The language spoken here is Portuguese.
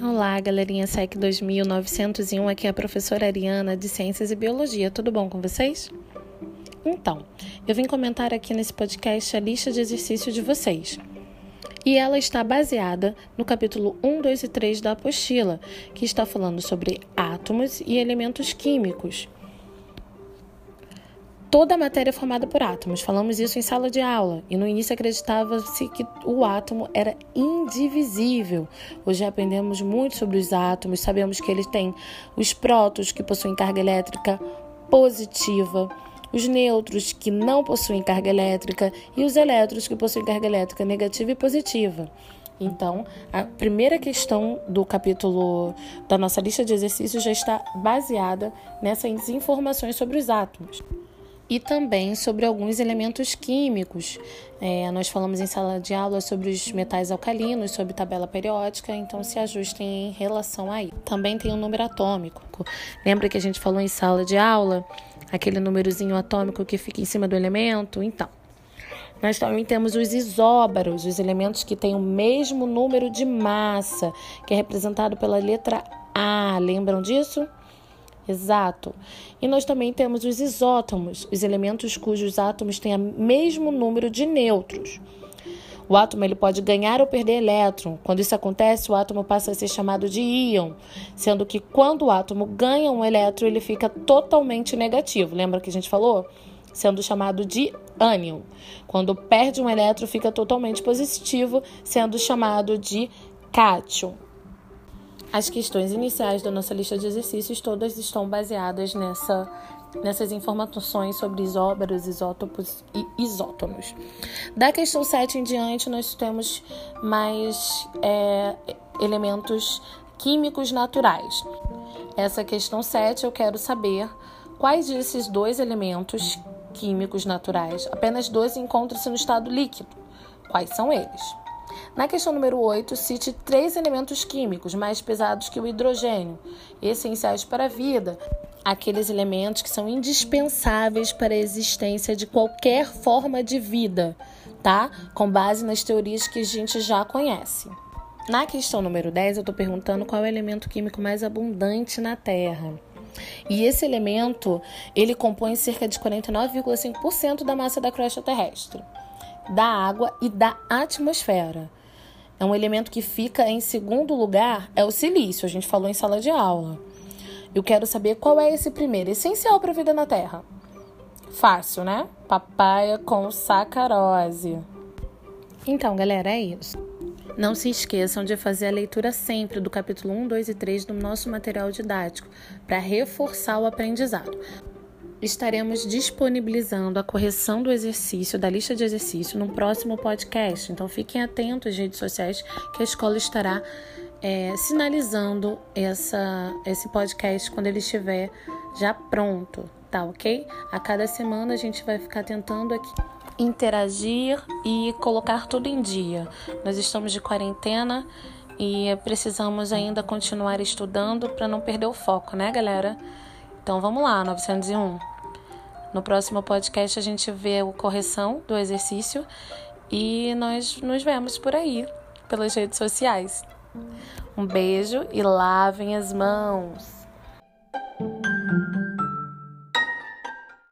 Olá, galerinha SEC 2901, aqui é a professora Ariana de Ciências e Biologia. Tudo bom com vocês? Então, eu vim comentar aqui nesse podcast a lista de exercícios de vocês. E ela está baseada no capítulo 1, 2 e 3 da apostila, que está falando sobre átomos e elementos químicos toda a matéria é formada por átomos. Falamos isso em sala de aula e no início acreditava-se que o átomo era indivisível. Hoje aprendemos muito sobre os átomos, sabemos que eles têm os prótons que possuem carga elétrica positiva, os nêutrons que não possuem carga elétrica e os elétrons que possuem carga elétrica negativa e positiva. Então, a primeira questão do capítulo da nossa lista de exercícios já está baseada nessas informações sobre os átomos e também sobre alguns elementos químicos. É, nós falamos em sala de aula sobre os metais alcalinos, sobre tabela periódica, então se ajustem em relação a isso. Também tem o um número atômico. Lembra que a gente falou em sala de aula? Aquele númerozinho atômico que fica em cima do elemento? Então, nós também temos os isóbaros, os elementos que têm o mesmo número de massa, que é representado pela letra A. Lembram disso? Exato. E nós também temos os isótomos, os elementos cujos átomos têm o mesmo número de nêutrons. O átomo ele pode ganhar ou perder elétron. Quando isso acontece, o átomo passa a ser chamado de íon, sendo que quando o átomo ganha um elétron, ele fica totalmente negativo. Lembra que a gente falou? Sendo chamado de ânion. Quando perde um elétron, fica totalmente positivo, sendo chamado de cátion. As questões iniciais da nossa lista de exercícios todas estão baseadas nessa, nessas informações sobre isóbaros, isótopos e isótomos. Da questão 7 em diante, nós temos mais é, elementos químicos naturais. Essa questão 7 eu quero saber quais desses dois elementos químicos naturais, apenas dois encontram-se no estado líquido. Quais são eles? Na questão número 8, cite três elementos químicos mais pesados que o hidrogênio, essenciais para a vida, aqueles elementos que são indispensáveis para a existência de qualquer forma de vida, tá? Com base nas teorias que a gente já conhece. Na questão número 10, eu estou perguntando qual é o elemento químico mais abundante na Terra. E esse elemento, ele compõe cerca de 49,5% da massa da crosta terrestre da água e da atmosfera. É um elemento que fica em segundo lugar, é o silício, a gente falou em sala de aula. Eu quero saber qual é esse primeiro, essencial para a vida na Terra. Fácil, né? Papaya com sacarose. Então, galera, é isso. Não se esqueçam de fazer a leitura sempre do capítulo 1, 2 e 3 do nosso material didático para reforçar o aprendizado estaremos disponibilizando a correção do exercício, da lista de exercício, no próximo podcast. Então fiquem atentos às redes sociais que a escola estará é, sinalizando essa, esse podcast quando ele estiver já pronto, tá ok? A cada semana a gente vai ficar tentando aqui interagir e colocar tudo em dia. Nós estamos de quarentena e precisamos ainda continuar estudando para não perder o foco, né, galera? Então vamos lá, 901. No próximo podcast a gente vê a correção do exercício e nós nos vemos por aí, pelas redes sociais. Um beijo e lavem as mãos.